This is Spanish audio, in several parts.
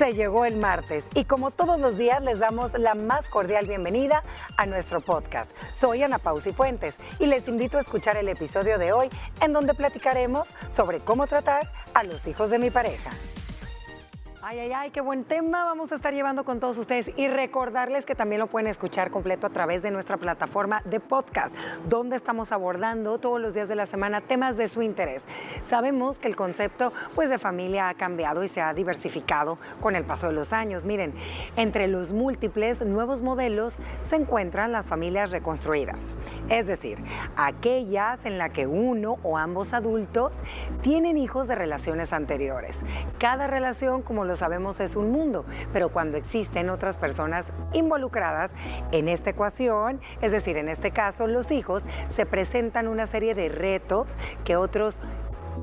Se llegó el martes y como todos los días les damos la más cordial bienvenida a nuestro podcast. Soy Ana Pausi Fuentes y les invito a escuchar el episodio de hoy en donde platicaremos sobre cómo tratar a los hijos de mi pareja. Ay, ay, ay, qué buen tema vamos a estar llevando con todos ustedes y recordarles que también lo pueden escuchar completo a través de nuestra plataforma de podcast, donde estamos abordando todos los días de la semana temas de su interés. Sabemos que el concepto pues, de familia ha cambiado y se ha diversificado con el paso de los años. Miren, entre los múltiples nuevos modelos se encuentran las familias reconstruidas, es decir, aquellas en las que uno o ambos adultos tienen hijos de relaciones anteriores. Cada relación, como lo sabemos, es un mundo, pero cuando existen otras personas involucradas en esta ecuación, es decir, en este caso los hijos, se presentan una serie de retos que otros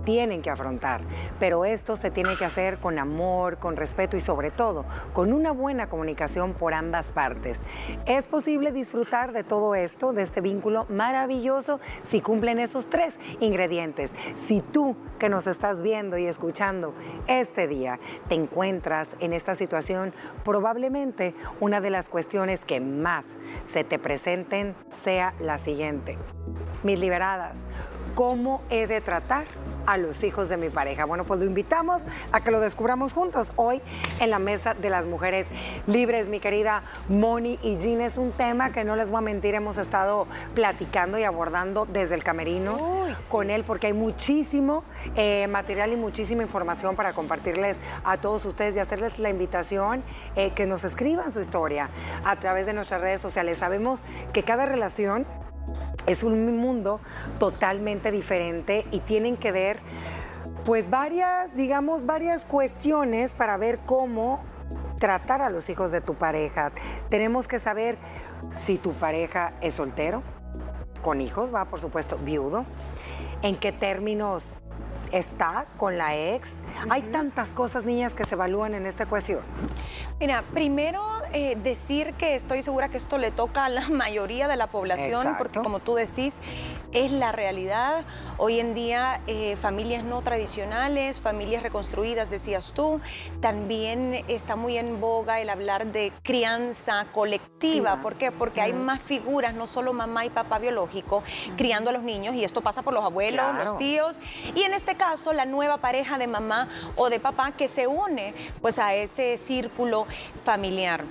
tienen que afrontar, pero esto se tiene que hacer con amor, con respeto y sobre todo con una buena comunicación por ambas partes. Es posible disfrutar de todo esto, de este vínculo maravilloso, si cumplen esos tres ingredientes. Si tú que nos estás viendo y escuchando este día te encuentras en esta situación, probablemente una de las cuestiones que más se te presenten sea la siguiente. Mis liberadas, ¿cómo he de tratar a los hijos de mi pareja. Bueno, pues lo invitamos a que lo descubramos juntos hoy en la mesa de las mujeres libres. Mi querida Moni y Jean, es un tema que no les voy a mentir, hemos estado platicando y abordando desde el camerino con él porque hay muchísimo eh, material y muchísima información para compartirles a todos ustedes y hacerles la invitación eh, que nos escriban su historia a través de nuestras redes sociales. Sabemos que cada relación es un mundo totalmente diferente y tienen que ver pues varias, digamos, varias cuestiones para ver cómo tratar a los hijos de tu pareja. Tenemos que saber si tu pareja es soltero, con hijos, va, por supuesto, viudo, en qué términos está con la ex. Hay tantas cosas, niñas, que se evalúan en esta ecuación. Mira, primero eh, decir que estoy segura que esto le toca a la mayoría de la población, porque como tú decís, es la realidad. Hoy en día, eh, familias no tradicionales, familias reconstruidas, decías tú, también está muy en boga el hablar de crianza colectiva. ¿Por qué? Porque hay más figuras, no solo mamá y papá biológico, criando a los niños, y esto pasa por los abuelos, los tíos, y en este caso, la nueva pareja de mamá o de papá que se une pues a ese círculo familiar.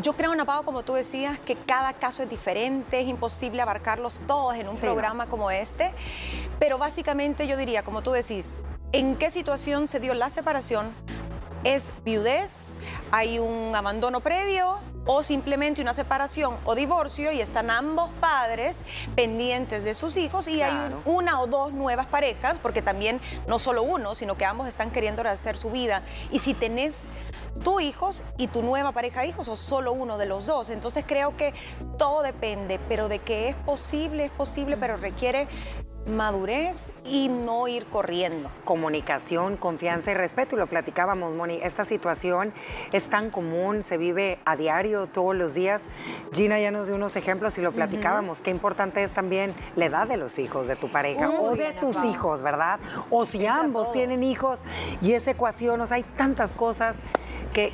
Yo creo, Napao, como tú decías, que cada caso es diferente, es imposible abarcarlos todos en un programa como este, pero básicamente yo diría, como tú decís, ¿en qué situación se dio la separación? ¿Es viudez? ¿Hay un abandono previo? o simplemente una separación o divorcio y están ambos padres pendientes de sus hijos y hay una o dos nuevas parejas, porque también no solo uno, sino que ambos están queriendo hacer su vida. Y si tenés tu hijos y tu nueva pareja hijos o solo uno de los dos. Entonces creo que todo depende, pero de que es posible, es posible, pero requiere madurez y no ir corriendo. Comunicación, confianza y respeto. Y lo platicábamos, Moni. Esta situación es tan común, se vive a diario, todos los días. Gina ya nos dio unos ejemplos y lo platicábamos. Qué importante es también la edad de los hijos de tu pareja o de tus hijos, ¿verdad? O si ambos tienen hijos y esa ecuación, o sea, hay tantas cosas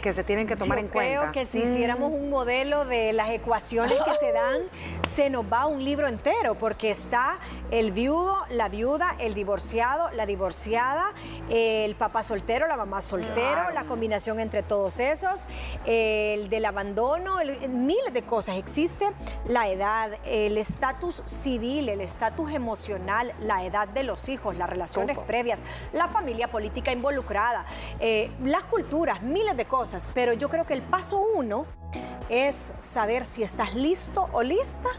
que, se tienen que tomar en cuenta. Creo que si hiciéramos mm. un modelo de las ecuaciones que se dan, se nos va un libro entero, porque está el viudo, la viuda, el divorciado, la divorciada, el papá soltero, la mamá soltero, la combinación entre todos esos, el del abandono, miles de cosas. Existe la edad, el estatus civil, el estatus emocional, la edad de los hijos, las relaciones previas, la familia política involucrada, eh, las culturas, miles de cosas. Pero yo creo que el paso uno es saber si estás listo o lista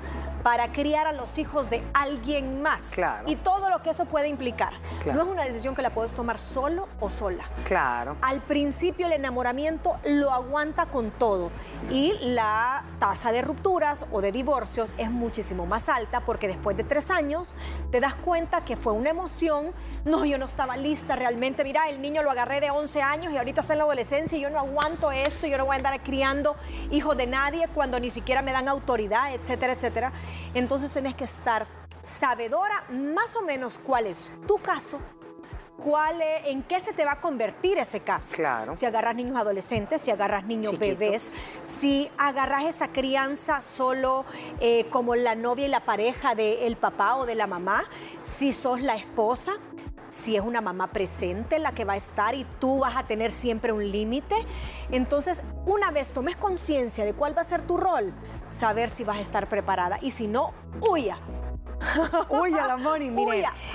para criar a los hijos de alguien más. Claro. Y todo lo que eso puede implicar. No es una decisión que la puedes tomar solo o sola. Claro. Al principio el enamoramiento lo aguanta con todo y la tasa de rupturas o de divorcios es muchísimo más alta porque después de tres años te das cuenta que fue una emoción. No, yo no estaba lista realmente. Mira, el niño lo agarré de 11 años y ahorita está en la adolescencia y yo no aguanto esto, yo no voy a andar criando hijos de nadie cuando ni siquiera me dan autoridad, etcétera, etcétera. Entonces tenés que estar sabedora más o menos cuál es tu caso cuál en qué se te va a convertir ese caso. Claro. Si agarras niños adolescentes, si agarras niños bebés, si agarras esa crianza solo eh, como la novia y la pareja del papá o de la mamá, si sos la esposa, si es una mamá presente la que va a estar y tú vas a tener siempre un límite. Entonces, una vez tomes conciencia de cuál va a ser tu rol, saber si vas a estar preparada y si no, huya. Uy, a la Moni,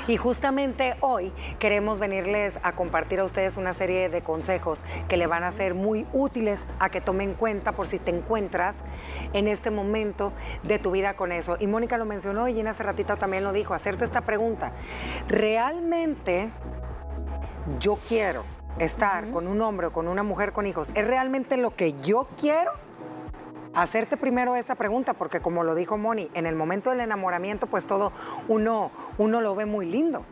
Y justamente hoy queremos venirles a compartir a ustedes una serie de consejos que le van a ser muy útiles a que tomen cuenta por si te encuentras en este momento de tu vida con eso. Y Mónica lo mencionó y Gina hace ratito también lo dijo, hacerte esta pregunta. ¿Realmente yo quiero estar con un hombre o con una mujer con hijos? ¿Es realmente lo que yo quiero? Hacerte primero esa pregunta, porque como lo dijo Moni, en el momento del enamoramiento, pues todo uno, uno lo ve muy lindo.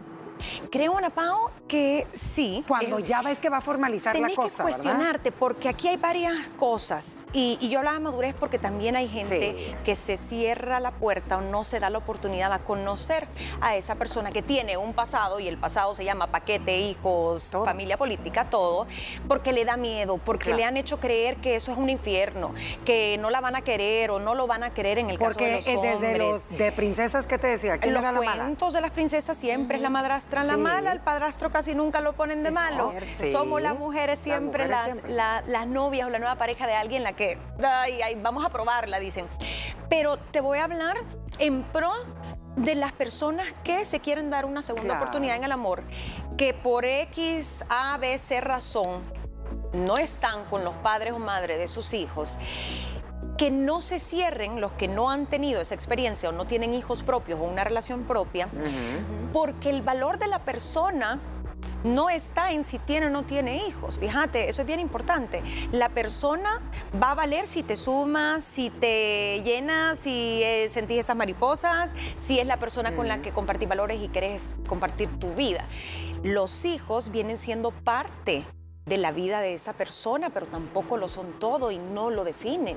Creo, Ana Pao, que sí. Cuando ya ves que va a formalizar la cosa. Tienes que cuestionarte, porque aquí hay varias cosas. Y, yo hablaba de madurez porque también hay gente que se cierra la puerta o no se da la oportunidad a conocer a esa persona que tiene un pasado, y el pasado se llama paquete, hijos, familia política, todo, porque le da miedo, porque le han hecho creer que eso es un infierno, que no la van a querer o no lo van a querer en el caso de los hombres. desde los de princesas, ¿qué te decía? ¿Quién los cuentos de las princesas siempre es la madrastra la mala, el padrastro casi nunca lo ponen de malo. Somos las mujeres siempre las, las novias o la nueva pareja de alguien la que, vamos a probarla, dicen. Pero te voy a hablar en pro de las personas que se quieren dar una segunda oportunidad en el amor, que por X, A, B, C razón no están con los padres o madres de sus hijos que no se cierren los que no han tenido esa experiencia o no tienen hijos propios o una relación propia, porque el valor de la persona no está en si tiene o no tiene hijos. Fíjate, eso es bien importante. La persona va a valer si te sumas, si te llenas, si eh, sentís esas mariposas, si es la persona con la que compartís valores y querés compartir tu vida. Los hijos vienen siendo parte de la vida de esa persona, pero tampoco lo son todo y no lo definen.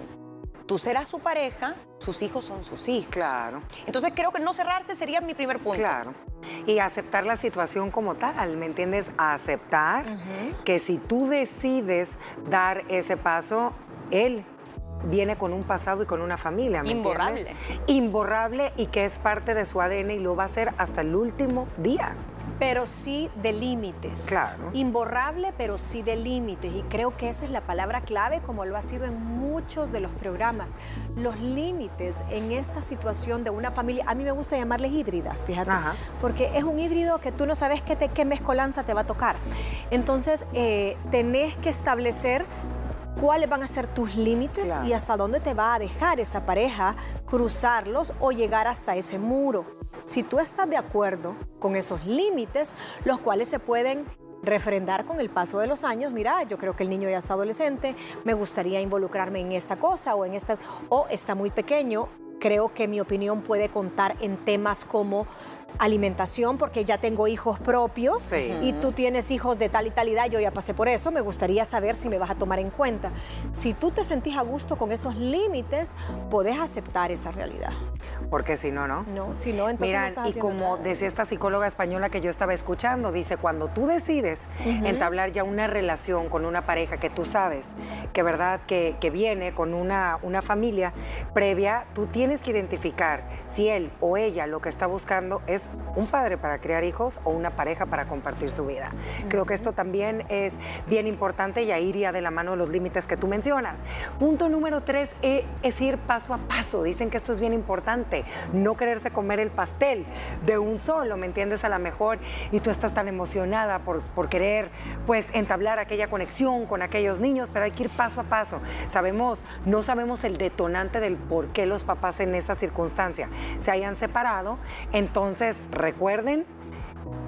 Tú serás su pareja, sus hijos son sus hijos. Claro. Entonces creo que no cerrarse sería mi primer punto. Claro. Y aceptar la situación como tal, ¿me entiendes? aceptar que si tú decides dar ese paso, él viene con un pasado y con una familia. ¿me Imborrable. Imborrable y que es parte de su ADN y lo va a hacer hasta el último día pero sí de límites. Claro. Imborrable, pero sí de límites. Y creo que esa es la palabra clave, como lo ha sido en muchos de los programas. Los límites en esta situación de una familia, a mí me gusta llamarles híbridas, fíjate, porque es un híbrido que tú no sabes qué, te, qué mezcolanza te va a tocar. Entonces, eh, tenés que establecer cuáles van a ser tus límites y hasta dónde te va a dejar esa pareja cruzarlos o llegar hasta ese muro. Si tú estás de acuerdo con esos límites, los cuales se pueden refrendar con el paso de los años, mira, yo creo que el niño ya está adolescente, me gustaría involucrarme en esta cosa o en esta, o está muy pequeño, creo que mi opinión puede contar en temas como alimentación porque ya tengo hijos propios y tú tienes hijos de tal y tal edad, yo ya pasé por eso, me gustaría saber si me vas a tomar en cuenta. Si tú te sentís a gusto con esos límites, podés aceptar esa realidad. Porque si no, ¿no? No, si no, entonces Mira, y como decía esta psicóloga española que yo estaba escuchando, dice, cuando tú decides entablar ya una relación con una pareja que tú sabes que verdad que, que viene con una, una familia previa, tú tienes que identificar si él o ella lo que está buscando es un padre para crear hijos o una pareja para compartir su vida. Creo que esto también es bien importante y ahí iría de la mano los límites que tú mencionas. Punto número tres eh, es ir paso a paso. Dicen que esto es bien importante. No quererse comer el pastel de un solo, ¿me entiendes? A lo mejor y tú estás tan emocionada por, por querer pues entablar aquella conexión con aquellos niños, pero hay que ir paso a paso. Sabemos, no sabemos el detonante del por qué los papás en esa circunstancia se hayan separado, entonces recuerden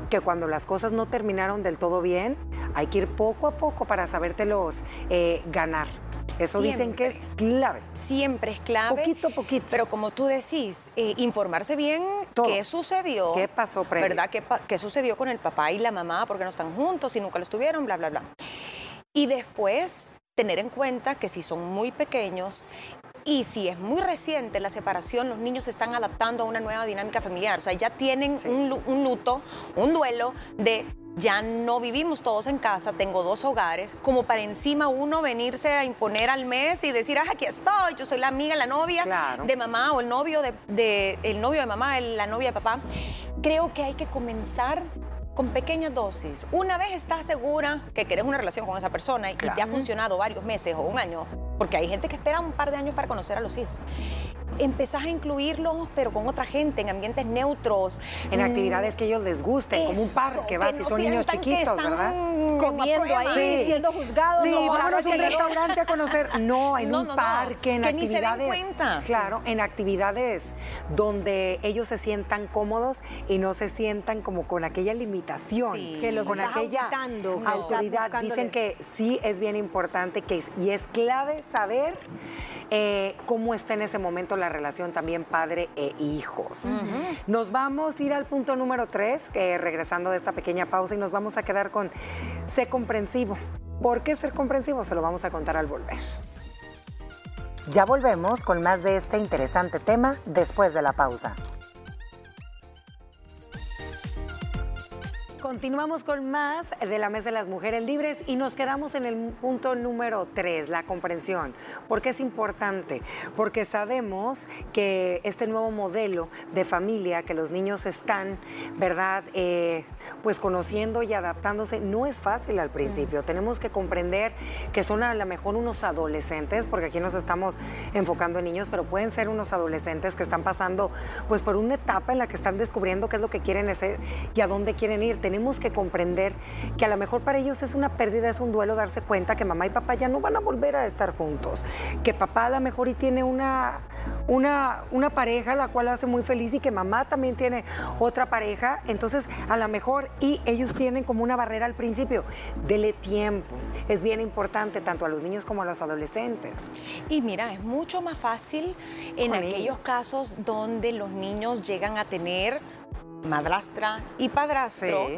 que cuando las cosas no terminaron del todo bien, hay que ir poco a poco para sabértelos eh, ganar. Eso dicen que es clave. Siempre es clave. Poquito a poquito. Pero como tú decís, eh, informarse bien qué sucedió. ¿Qué pasó previo? ¿Verdad? ¿Qué, ¿Qué, sucedió con el papá y la mamá? porque no están juntos? y nunca lo estuvieron? Bla, bla, bla. Y después tener en cuenta que si son muy pequeños y si es muy reciente la separación, los niños se están adaptando a una nueva dinámica familiar. O sea, ya tienen un, luto, un duelo de ya no vivimos todos en casa, tengo dos hogares, como para encima uno venirse a imponer al mes y decir, ah, aquí estoy, yo soy la amiga, la novia de mamá o el novio de, el novio de mamá, la novia de papá. Creo que hay que comenzar con pequeñas dosis. Una vez estás segura que quieres una relación con esa persona y te ha funcionado varios meses o un año, porque hay gente que espera un par de años para conocer a los hijos empezás a incluirlos, pero con otra gente, en ambientes neutros. En mm, actividades que ellos les gusten, como un parque, vas, si son niños chiquitos, ¿verdad? Comiendo ahí, siendo juzgados. Sí, no, vamos a un restaurante a conocer. No, en un parque, en que actividades. Ni se den cuenta. Claro, en actividades donde ellos se sientan cómodos y no se sientan como con aquella limitación. que los con aquella autoridad. Dicen que sí es bien importante que, y es clave saber eh, cómo está en ese momento la relación también padre e hijos. Nos vamos a ir al punto número tres, que regresando de esta pequeña pausa, y nos vamos a quedar con sé comprensivo. ¿Por qué ser comprensivo? Se lo vamos a contar al volver. Ya volvemos con más de este interesante tema después de la pausa. Continuamos con más de la Mesa de las Mujeres Libres y nos quedamos en el punto número tres, la comprensión. ¿Por qué es importante? Porque sabemos que este nuevo modelo de familia que los niños están, ¿verdad? Eh, pues conociendo y adaptándose no es fácil al principio. Tenemos que comprender que son a lo mejor unos adolescentes, porque aquí nos estamos enfocando en niños, pero pueden ser unos adolescentes que están pasando pues por una etapa en la que están descubriendo qué es lo que quieren hacer y a dónde quieren ir tenemos que comprender que a lo mejor para ellos es una pérdida, es un duelo darse cuenta que mamá y papá ya no van a volver a estar juntos, que papá a lo mejor y tiene una, una, una pareja la cual hace muy feliz y que mamá también tiene otra pareja, entonces a lo mejor y ellos tienen como una barrera al principio, dele tiempo, es bien importante tanto a los niños como a los adolescentes. Y mira, es mucho más fácil en aquellos casos donde los niños llegan a tener madrastra y padrastro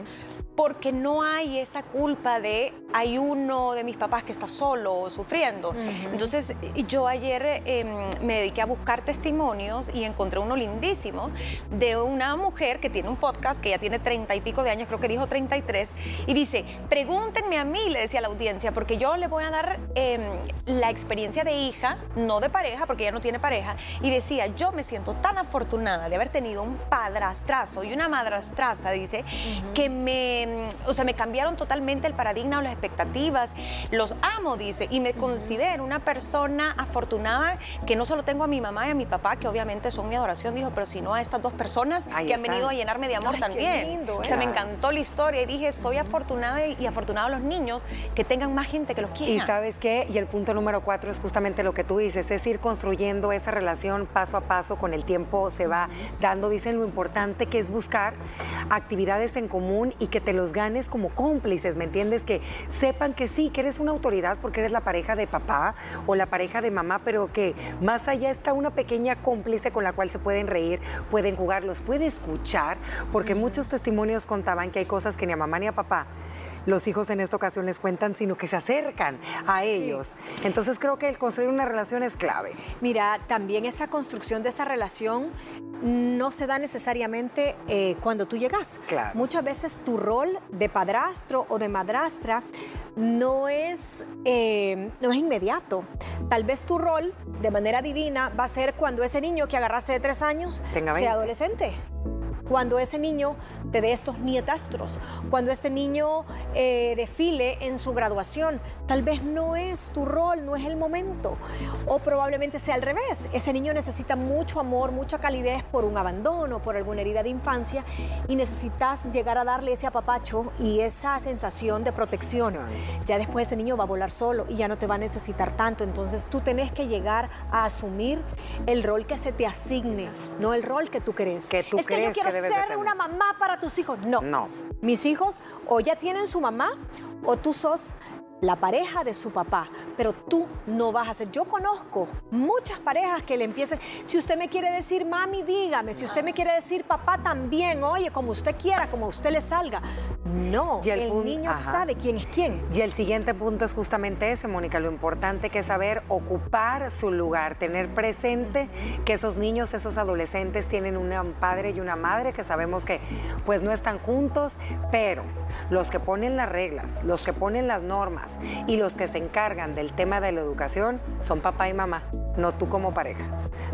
porque no hay esa culpa de hay uno de mis papás que está solo sufriendo. Entonces yo ayer em, me dediqué a buscar testimonios y encontré uno lindísimo de una mujer que tiene un podcast que ya tiene treinta y pico de años, creo que dijo 33, y dice, pregúntenme a mí, le decía a la audiencia, porque yo le voy a dar em, la experiencia de hija, no de pareja, porque ella no tiene pareja, y decía, yo me siento tan afortunada de haber tenido un padrastrazo y una madrastraza, dice, que me o sea, me cambiaron totalmente el paradigma o las expectativas. Los amo, dice, y me considero una persona afortunada que no solo tengo a mi mamá y a mi papá, que obviamente son mi adoración, dijo, pero sino a estas dos personas que han venido a llenarme de amor también. o sea, me encantó la historia y dije, soy afortunada y afortunado los niños que tengan más gente que los quiera. Y sabes qué, y el punto número cuatro es justamente lo que tú dices, es ir construyendo esa relación paso a paso, con el tiempo se va dando, dicen lo importante que es buscar actividades en común y que te los ganes como cómplices, ¿me entiendes? Que sepan que sí, que eres una autoridad porque eres la pareja de papá o la pareja de mamá, pero que más allá está una pequeña cómplice con la cual se pueden reír, pueden jugar, los puede escuchar, porque muchos testimonios contaban que hay cosas que ni a mamá ni a papá los hijos en esta ocasión les cuentan, sino que se acercan a ellos. Entonces creo que el construir una relación es clave. Mira, también esa construcción de esa relación no se da necesariamente eh, cuando tú llegas. Muchas veces tu rol de padrastro o de madrastra no es, eh, no es inmediato. Tal vez tu rol de manera divina va a ser cuando ese niño que agarraste de tres años sea adolescente cuando ese niño te dé estos nietastros, cuando este niño eh, desfile en su graduación. Tal vez no es tu rol, no es el momento. O probablemente sea al revés. Ese niño necesita mucho amor, mucha calidez por un abandono, por alguna herida de infancia y necesitas llegar a darle ese apapacho y esa sensación de protección. Ya después ese niño va a volar solo y ya no te va a necesitar tanto. Entonces tú tenés que llegar a asumir el rol que se te asigne, no el rol que tú crees. Que tú es que yo quiero ser una mamá para tus hijos. No. No. Mis hijos o ya tienen su mamá o tú sos la pareja de su papá, pero tú no vas a ser. Yo conozco muchas parejas que le empiezan, si usted me quiere decir mami, dígame, si usted me quiere decir papá también, oye, como usted quiera, como usted le salga. No, y el, niño sabe quién es quién. Y el siguiente punto es justamente ese, Mónica, lo importante que es saber ocupar su lugar, tener presente que esos niños, esos adolescentes tienen un padre y una madre que sabemos que pues no están juntos, pero los que ponen las reglas, los que ponen las normas y los que se encargan del tema de la educación son papá y mamá, no tú como pareja.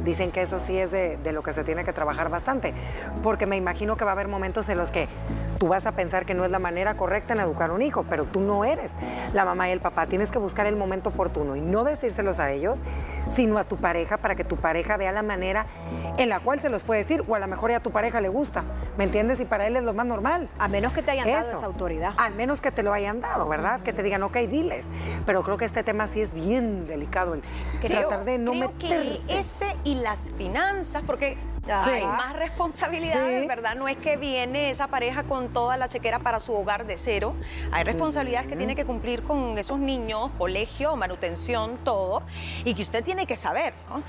Dicen que eso sí es de, lo que se tiene que trabajar bastante, porque me imagino que va a haber momentos en los que tú vas a pensar que no es la manera correcta en educar a un hijo, pero tú no eres la mamá y el papá. Tienes que buscar el momento oportuno y no decírselos a ellos, sino a tu pareja para que tu pareja vea la manera en la cual se los puede decir, o a lo mejor ya a tu pareja le gusta, ¿me entiendes? Y para él es lo más normal. A menos que te hayan dado esa autoridad. Al menos que te lo hayan dado, ¿verdad? Que te digan, ok, diles. Pero creo que este tema sí es bien delicado, el tratar de no creo que ese y las finanzas, porque hay más responsabilidades, ¿verdad? No es que viene esa pareja con toda la chequera para su hogar de cero. Hay responsabilidades que tiene que cumplir con esos niños, colegio, manutención, todo, y que usted tiene que saber, ¿no?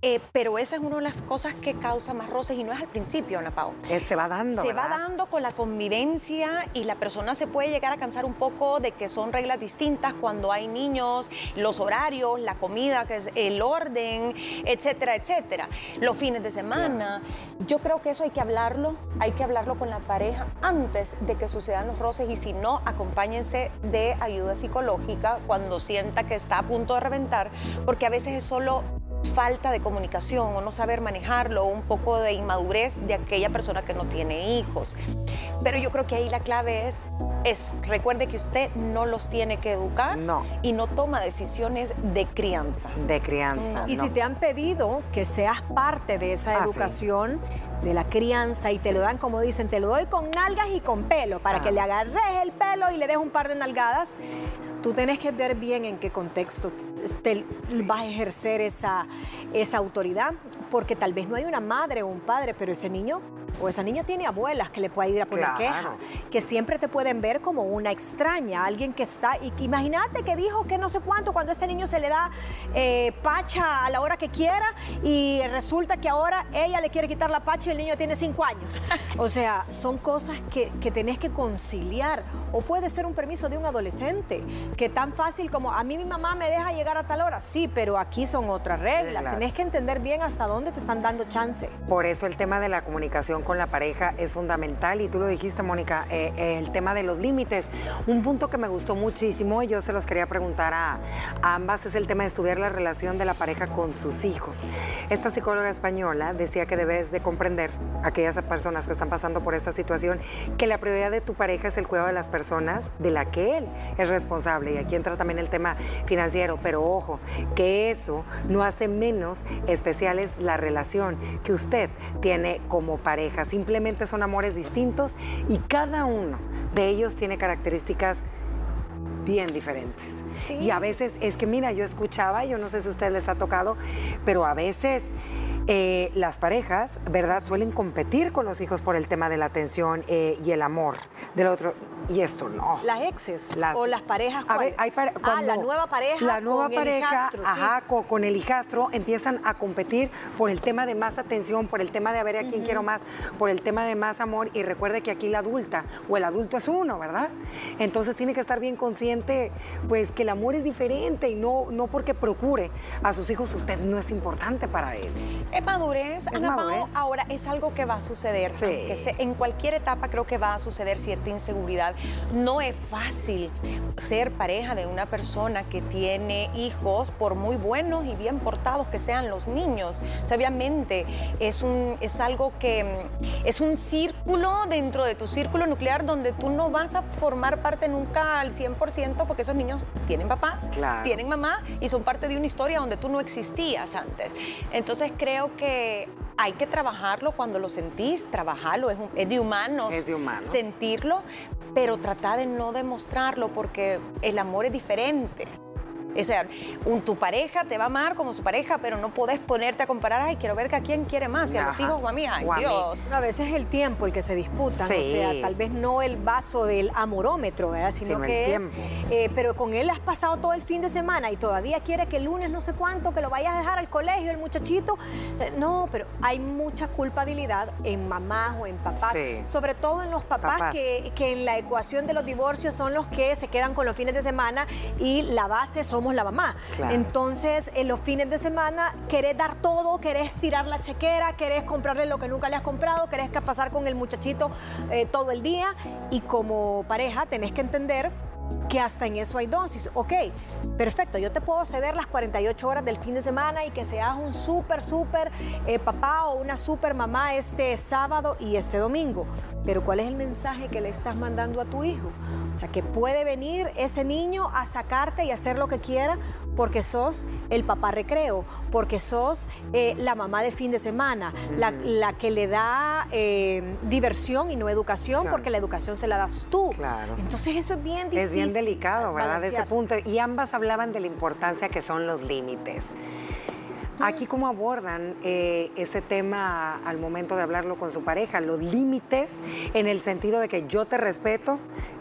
Eh, pero esa es una de las cosas que causa más roces y no es al principio, Ana Pau. Eh, se va dando. Se va dando con la convivencia y la persona se puede llegar a cansar un poco de que son reglas distintas cuando hay niños, los horarios, la comida, que es el orden, etcétera, etcétera. Los fines de semana. Yo creo que eso hay que hablarlo, hay que hablarlo con la pareja antes de que sucedan los roces y si no, acompáñense de ayuda psicológica cuando sienta que está a punto de reventar, porque a veces es solo falta de comunicación o no saber manejarlo, o un poco de inmadurez de aquella persona que no tiene hijos. Pero yo creo que ahí la clave es eso. Recuerde que usted no los tiene que educar y no toma decisiones de crianza. De crianza. Y si te han pedido que seas parte de esa ah, educación, de la crianza, y te lo dan, como dicen, te lo doy con nalgas y con pelo, para que le agarres el pelo y le des un par de nalgadas, tú tienes que ver bien en qué contexto te vas a ejercer esa, esa autoridad, porque tal vez no hay una madre o un padre, pero ese niño o esa niña tiene abuelas que le puede ir a poner queja, que siempre te pueden ver como una extraña, alguien que está, y que imagínate que dijo que no sé cuánto, cuando a este niño se le da eh, pacha a la hora que quiera y resulta que ahora ella le quiere quitar la pacha y el niño tiene cinco años. O sea, son cosas que, que tenés que conciliar. O puede ser un permiso de un adolescente, que tan fácil como a mí mi mamá me deja llegar a tal hora, sí, pero aquí son otras reglas. Tenés que entender bien hasta dónde te están dando chance. Por eso el tema de la comunicación con la pareja es fundamental y tú lo dijiste, Mónica, eh, el tema de los límites. Un punto que me gustó muchísimo y yo se los quería preguntar a, ambas es el tema de estudiar la relación de la pareja con sus hijos. Esta psicóloga española decía que debes de comprender a aquellas personas que están pasando por esta situación que la prioridad de tu pareja es el cuidado de las personas de la que él es responsable y aquí entra también el tema financiero, pero ojo, que eso no hace menos especiales la relación que usted tiene como pareja simplemente son amores distintos y cada uno de ellos tiene características bien diferentes. Y a veces es que, mira, yo escuchaba, yo no sé si a ustedes les ha tocado, pero a veces eh, las parejas, ¿verdad?, suelen competir con los hijos por el tema de la atención eh, y el amor del otro. Y esto no. Las exes o las parejas. A ver, hay ah, la nueva pareja. La nueva con pareja, el hijastro, ajá, con, el hijastro empiezan a competir por el tema de más atención, por el tema de a ver a quién quiero más, por el tema de más amor. Y recuerde que aquí la adulta o el adulto es uno, ¿verdad? Entonces tiene que estar bien consciente, pues que el amor es diferente y no, no porque procure a sus hijos, usted no es importante para él. Es madurez, Ana ahora es algo que va a suceder. en cualquier etapa creo que va a suceder cierta inseguridad no es fácil ser pareja de una persona que tiene hijos, por muy buenos y bien portados que sean los niños. obviamente es, un, es algo que es un círculo dentro de tu círculo nuclear donde tú no vas a formar parte nunca al 100% porque esos niños tienen papá, tienen mamá y son parte de una historia donde tú no existías antes. Entonces creo que hay que trabajarlo cuando lo sentís, trabajarlo, es, es de humanos, es de humanos. sentirlo, pero trata de no demostrarlo porque el amor es diferente. O sea, un, tu pareja te va a amar como su pareja, pero no puedes ponerte a comparar, ay, quiero ver que a quién quiere más, si a los hijos o a mí, ay, Dios. A veces es el tiempo el que se disputa, o sea, tal vez no el vaso del amorómetro, ¿verdad? Sino que es, eh, pero con él has pasado todo el fin de semana y todavía quiere que el lunes no sé cuánto, que lo vayas a dejar al colegio, el muchachito. Eh, no, pero hay mucha culpabilidad en mamás o en papás, sobre todo en los papás, Que, que en la ecuación de los divorcios son los que se quedan con los fines de semana y la base son somos la mamá. Entonces, en los fines de semana querés dar todo, querés tirar la chequera, querés comprarle lo que nunca le has comprado, querés pasar con el muchachito eh, todo el día y como pareja tenés que entender que hasta en eso hay dosis. Ok, perfecto, yo te puedo ceder las 48 horas del fin de semana y que seas un súper, súper eh, papá o una súper mamá este sábado y este domingo. Pero ¿cuál es el mensaje que le estás mandando a tu hijo? O sea, que puede venir ese niño a sacarte y hacer lo que quiera porque sos el papá recreo, porque sos eh, la mamá de fin de semana, la, que le da eh, diversión y no educación, porque la educación se la das tú. Claro. Entonces eso es bien difícil. Es bien delicado, ¿verdad? De ese punto. Y ambas hablaban de la importancia que son los límites. Aquí cómo abordan eh, ese tema al momento de hablarlo con su pareja, los límites en el sentido de que yo te respeto,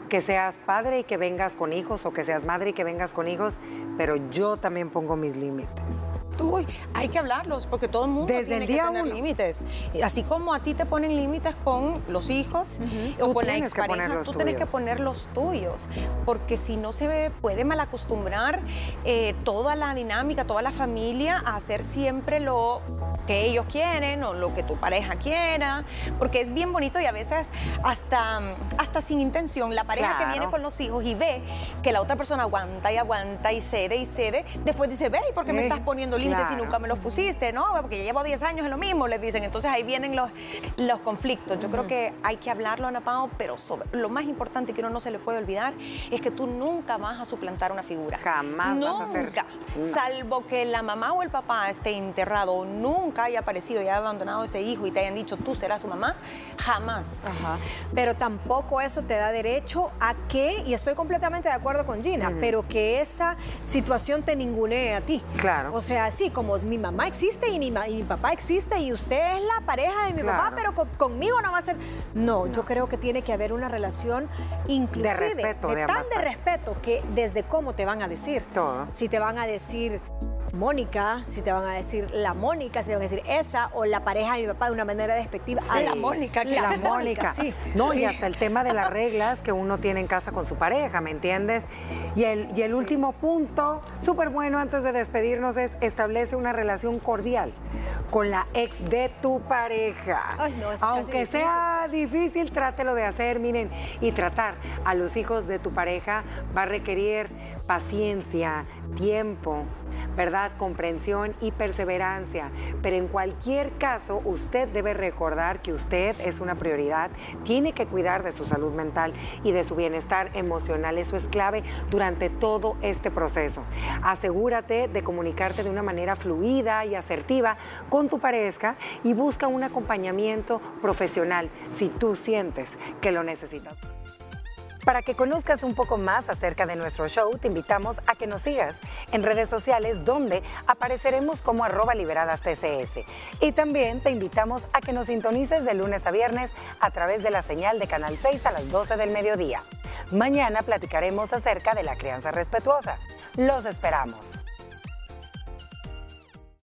que seas padre y que vengas con hijos o que seas madre y que vengas con hijos, pero yo también pongo mis límites. Tú, hay que hablarlos porque todo el mundo tiene que tener límites. Así como a ti te ponen límites con los hijos o con la expareja, tú tienes que poner los tuyos, porque si no se puede malacostumbrar eh, toda la dinámica, toda la familia a hacer siempre lo que ellos quieren o lo que tu pareja quiera, porque es bien bonito y a veces hasta, hasta sin intención, la pareja que viene con los hijos y ve que la otra persona aguanta y aguanta y cede y cede, después dice, ve, ¿por qué me estás poniendo límites si nunca me los pusiste? No, porque ya llevo 10 años en lo mismo, les dicen. Entonces ahí vienen los, los conflictos. Yo creo que hay que hablarlo, Ana Pao, pero lo más importante que uno no se le puede olvidar es que tú nunca vas a suplantar una figura. Jamás nunca, vas a hacer... Salvo que la mamá o el papá esté enterrado, nunca haya aparecido y haya abandonado ese hijo y te hayan dicho tú serás su mamá, jamás. Pero tampoco eso te da derecho a que, y estoy completamente de acuerdo con Gina, pero que esa situación te ningunee a ti. Claro. O sea, sí, como mi mamá existe y mi, mi papá existe y usted es la pareja de mi papá, pero conmigo no va a ser. No, yo creo que tiene que haber una relación inclusive de respeto, de, tan de respeto que desde cómo te van a decir. Todo. Si te van a decir Mónica, si te van a decir la Mónica, si te van a decir esa o la pareja de mi papá de una manera despectiva. a la Mónica, que la, Mónica. Sí. No, y hasta el tema de las reglas que uno tiene en casa con su pareja, ¿me entiendes? Y el, y el último punto, súper bueno antes de despedirnos, es establece una relación cordial con la ex de tu pareja. Aunque sea difícil, trátelo de hacer, miren, y tratar a los hijos de tu pareja va a requerir paciencia, tiempo, ¿verdad? Comprensión y perseverancia. Pero en cualquier caso, usted debe recordar que usted es una prioridad, tiene que cuidar de su salud mental y de su bienestar emocional. Eso es clave durante todo este proceso. Asegúrate de comunicarte de una manera fluida y asertiva con tu pareja y busca un acompañamiento profesional si tú sientes que lo necesitas. Para que conozcas un poco más acerca de nuestro show, te invitamos a que nos sigas en redes sociales donde apareceremos como arroba liberadas TCS. Y también te invitamos a que nos sintonices de lunes a viernes a través de la señal de Canal 6 a las 12 del mediodía. Mañana platicaremos acerca de la crianza respetuosa. Los esperamos.